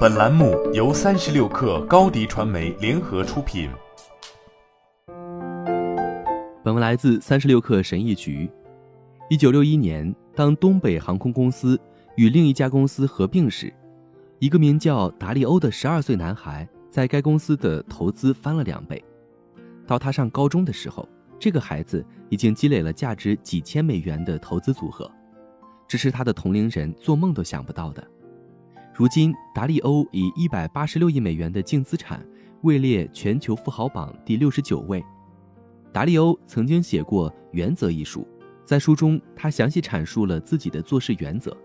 本栏目由三十六氪高低传媒联合出品。本文来自三十六氪神译局。一九六一年，当东北航空公司与另一家公司合并时，一个名叫达利欧的十二岁男孩在该公司的投资翻了两倍。到他上高中的时候，这个孩子已经积累了价值几千美元的投资组合，这是他的同龄人做梦都想不到的。如今，达利欧以一百八十六亿美元的净资产位列全球富豪榜第六十九位。达利欧曾经写过《原则》一书，在书中他详细阐述了自己的做事原则。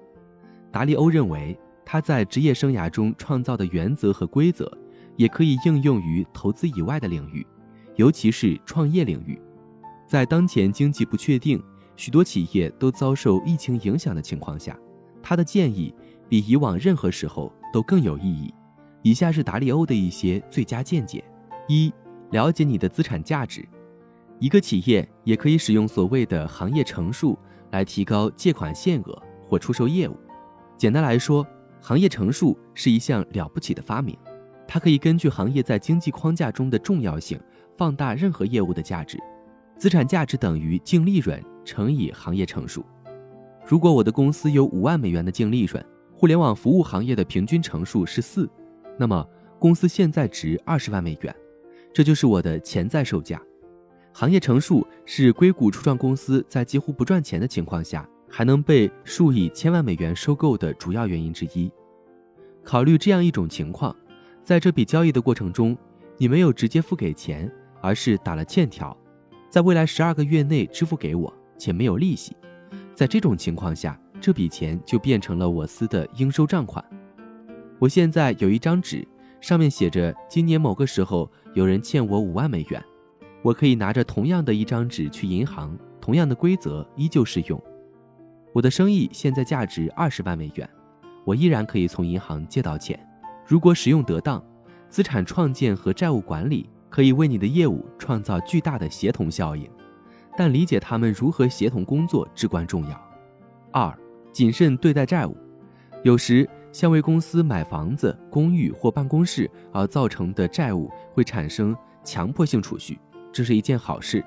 达利欧认为，他在职业生涯中创造的原则和规则，也可以应用于投资以外的领域，尤其是创业领域。在当前经济不确定、许多企业都遭受疫情影响的情况下，他的建议。比以往任何时候都更有意义。以下是达利欧的一些最佳见解：一、了解你的资产价值。一个企业也可以使用所谓的行业乘数来提高借款限额或出售业务。简单来说，行业乘数是一项了不起的发明，它可以根据行业在经济框架中的重要性放大任何业务的价值。资产价值等于净利润乘以行业乘数。如果我的公司有五万美元的净利润，互联网服务行业的平均乘数是四，那么公司现在值二十万美元，这就是我的潜在售价。行业乘数是硅谷初创公司在几乎不赚钱的情况下还能被数以千万美元收购的主要原因之一。考虑这样一种情况，在这笔交易的过程中，你没有直接付给钱，而是打了欠条，在未来十二个月内支付给我，且没有利息。在这种情况下。这笔钱就变成了我司的应收账款。我现在有一张纸，上面写着今年某个时候有人欠我五万美元。我可以拿着同样的一张纸去银行，同样的规则依旧适用。我的生意现在价值二十万美元，我依然可以从银行借到钱。如果使用得当，资产创建和债务管理可以为你的业务创造巨大的协同效应，但理解他们如何协同工作至关重要。二。谨慎对待债务，有时像为公司买房子、公寓或办公室而造成的债务会产生强迫性储蓄，这是一件好事。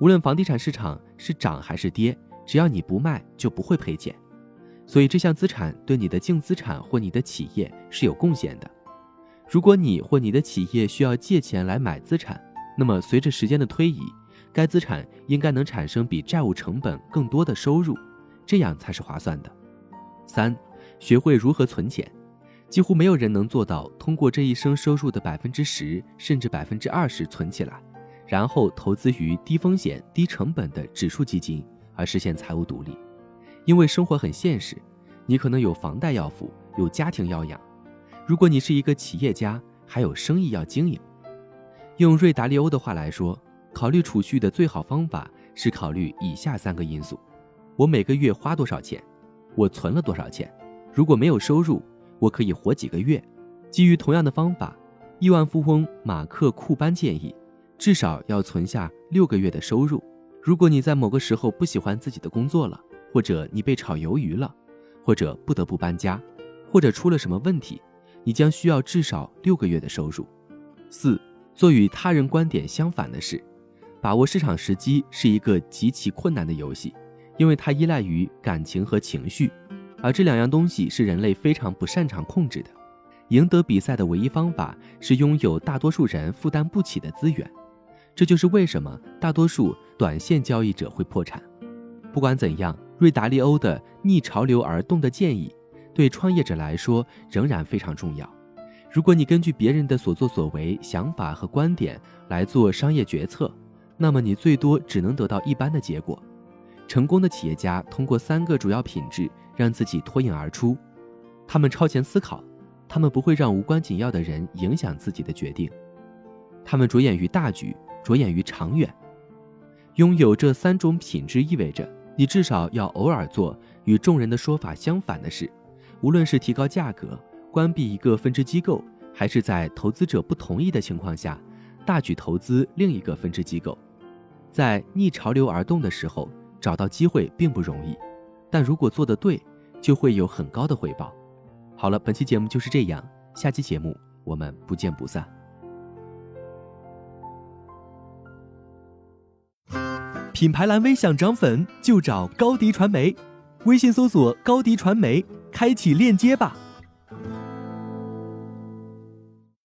无论房地产市场是涨还是跌，只要你不卖，就不会赔钱。所以这项资产对你的净资产或你的企业是有贡献的。如果你或你的企业需要借钱来买资产，那么随着时间的推移，该资产应该能产生比债务成本更多的收入。这样才是划算的。三，学会如何存钱，几乎没有人能做到通过这一生收入的百分之十甚至百分之二十存起来，然后投资于低风险低成本的指数基金而实现财务独立。因为生活很现实，你可能有房贷要付，有家庭要养。如果你是一个企业家，还有生意要经营。用瑞达利欧的话来说，考虑储蓄的最好方法是考虑以下三个因素。我每个月花多少钱？我存了多少钱？如果没有收入，我可以活几个月？基于同样的方法，亿万富翁马克·库班建议，至少要存下六个月的收入。如果你在某个时候不喜欢自己的工作了，或者你被炒鱿鱼了，或者不得不搬家，或者出了什么问题，你将需要至少六个月的收入。四，做与他人观点相反的事，把握市场时机是一个极其困难的游戏。因为它依赖于感情和情绪，而这两样东西是人类非常不擅长控制的。赢得比赛的唯一方法是拥有大多数人负担不起的资源，这就是为什么大多数短线交易者会破产。不管怎样，瑞达利欧的逆潮流而动的建议对创业者来说仍然非常重要。如果你根据别人的所作所为、想法和观点来做商业决策，那么你最多只能得到一般的结果。成功的企业家通过三个主要品质让自己脱颖而出：他们超前思考，他们不会让无关紧要的人影响自己的决定，他们着眼于大局，着眼于长远。拥有这三种品质意味着你至少要偶尔做与众人的说法相反的事，无论是提高价格、关闭一个分支机构，还是在投资者不同意的情况下大举投资另一个分支机构。在逆潮流而动的时候。找到机会并不容易，但如果做得对，就会有很高的回报。好了，本期节目就是这样，下期节目我们不见不散。品牌蓝 V 想涨粉就找高迪传媒，微信搜索高迪传媒，开启链接吧。